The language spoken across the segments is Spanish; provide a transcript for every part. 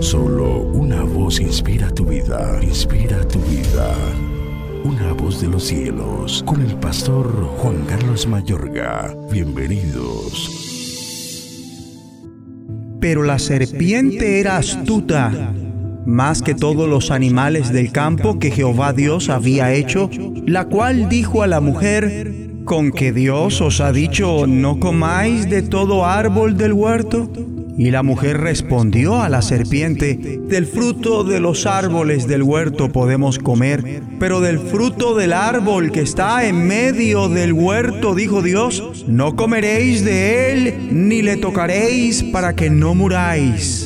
Solo una voz inspira tu vida, inspira tu vida. Una voz de los cielos, con el pastor Juan Carlos Mayorga. Bienvenidos. Pero la serpiente era astuta, más que todos los animales del campo que Jehová Dios había hecho, la cual dijo a la mujer, ¿con que Dios os ha dicho, no comáis de todo árbol del huerto? Y la mujer respondió a la serpiente, del fruto de los árboles del huerto podemos comer, pero del fruto del árbol que está en medio del huerto, dijo Dios, no comeréis de él, ni le tocaréis para que no muráis.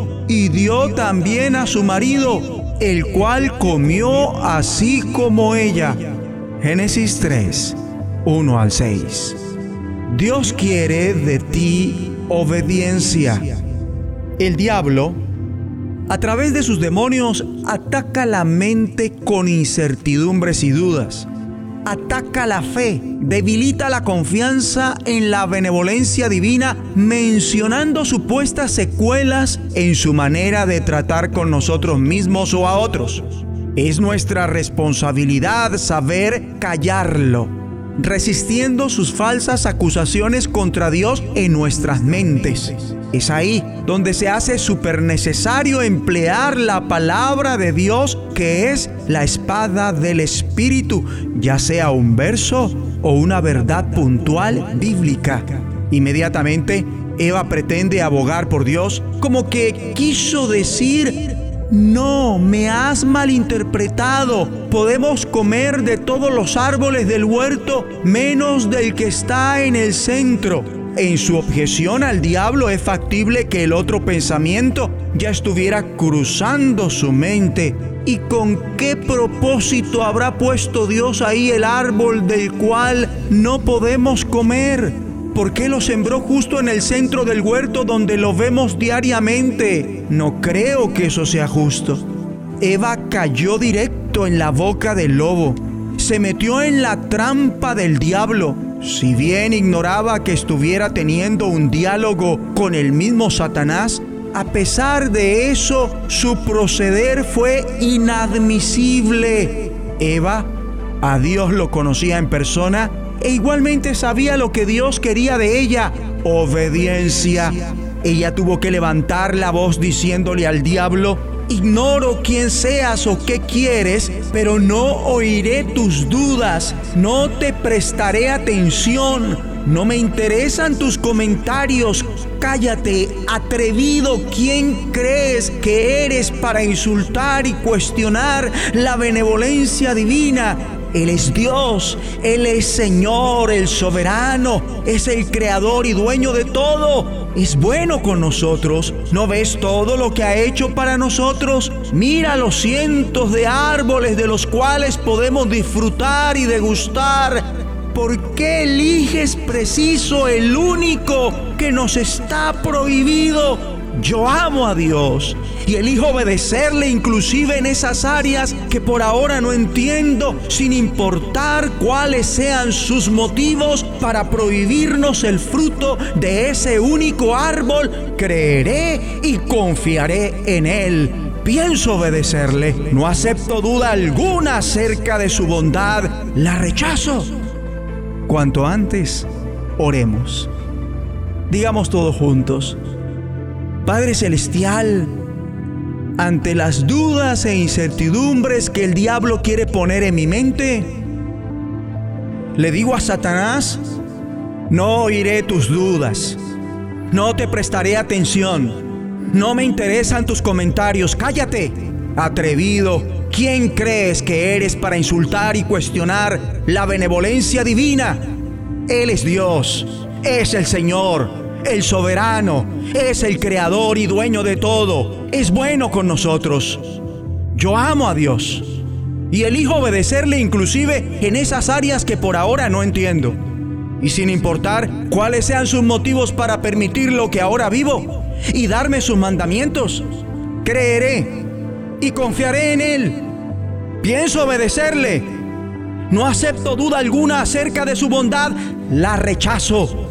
y dio también a su marido, el cual comió así como ella. Génesis 3, 1 al 6. Dios quiere de ti obediencia. El diablo, a través de sus demonios, ataca la mente con incertidumbres y dudas ataca la fe, debilita la confianza en la benevolencia divina, mencionando supuestas secuelas en su manera de tratar con nosotros mismos o a otros. Es nuestra responsabilidad saber callarlo, resistiendo sus falsas acusaciones contra Dios en nuestras mentes. Es ahí donde se hace súper necesario emplear la palabra de Dios que es la espada del Espíritu, ya sea un verso o una verdad puntual bíblica. Inmediatamente Eva pretende abogar por Dios como que quiso decir, no, me has malinterpretado. Podemos comer de todos los árboles del huerto menos del que está en el centro. En su objeción al diablo es factible que el otro pensamiento ya estuviera cruzando su mente. ¿Y con qué propósito habrá puesto Dios ahí el árbol del cual no podemos comer? ¿Por qué lo sembró justo en el centro del huerto donde lo vemos diariamente? No creo que eso sea justo. Eva cayó directo en la boca del lobo. Se metió en la trampa del diablo si bien ignoraba que estuviera teniendo un diálogo con el mismo Satanás, a pesar de eso, su proceder fue inadmisible. Eva a Dios lo conocía en persona e igualmente sabía lo que Dios quería de ella, obediencia. Ella tuvo que levantar la voz diciéndole al diablo, Ignoro quién seas o qué quieres, pero no oiré tus dudas, no te prestaré atención, no me interesan tus comentarios. Cállate, atrevido, ¿quién crees que eres para insultar y cuestionar la benevolencia divina? Él es Dios, Él es Señor, el soberano, es el creador y dueño de todo. Es bueno con nosotros. ¿No ves todo lo que ha hecho para nosotros? Mira los cientos de árboles de los cuales podemos disfrutar y degustar. ¿Por qué eliges preciso el único que nos está prohibido? Yo amo a Dios y elijo obedecerle inclusive en esas áreas que por ahora no entiendo, sin importar cuáles sean sus motivos para prohibirnos el fruto de ese único árbol. Creeré y confiaré en Él. Pienso obedecerle, no acepto duda alguna acerca de su bondad, la rechazo. Cuanto antes, oremos. Digamos todos juntos. Padre Celestial, ante las dudas e incertidumbres que el diablo quiere poner en mi mente, le digo a Satanás, no oiré tus dudas, no te prestaré atención, no me interesan tus comentarios, cállate, atrevido, ¿quién crees que eres para insultar y cuestionar la benevolencia divina? Él es Dios, es el Señor el soberano, es el creador y dueño de todo. Es bueno con nosotros. Yo amo a Dios y elijo obedecerle inclusive en esas áreas que por ahora no entiendo. Y sin importar cuáles sean sus motivos para permitir lo que ahora vivo y darme sus mandamientos, creeré y confiaré en Él. Pienso obedecerle. No acepto duda alguna acerca de su bondad. La rechazo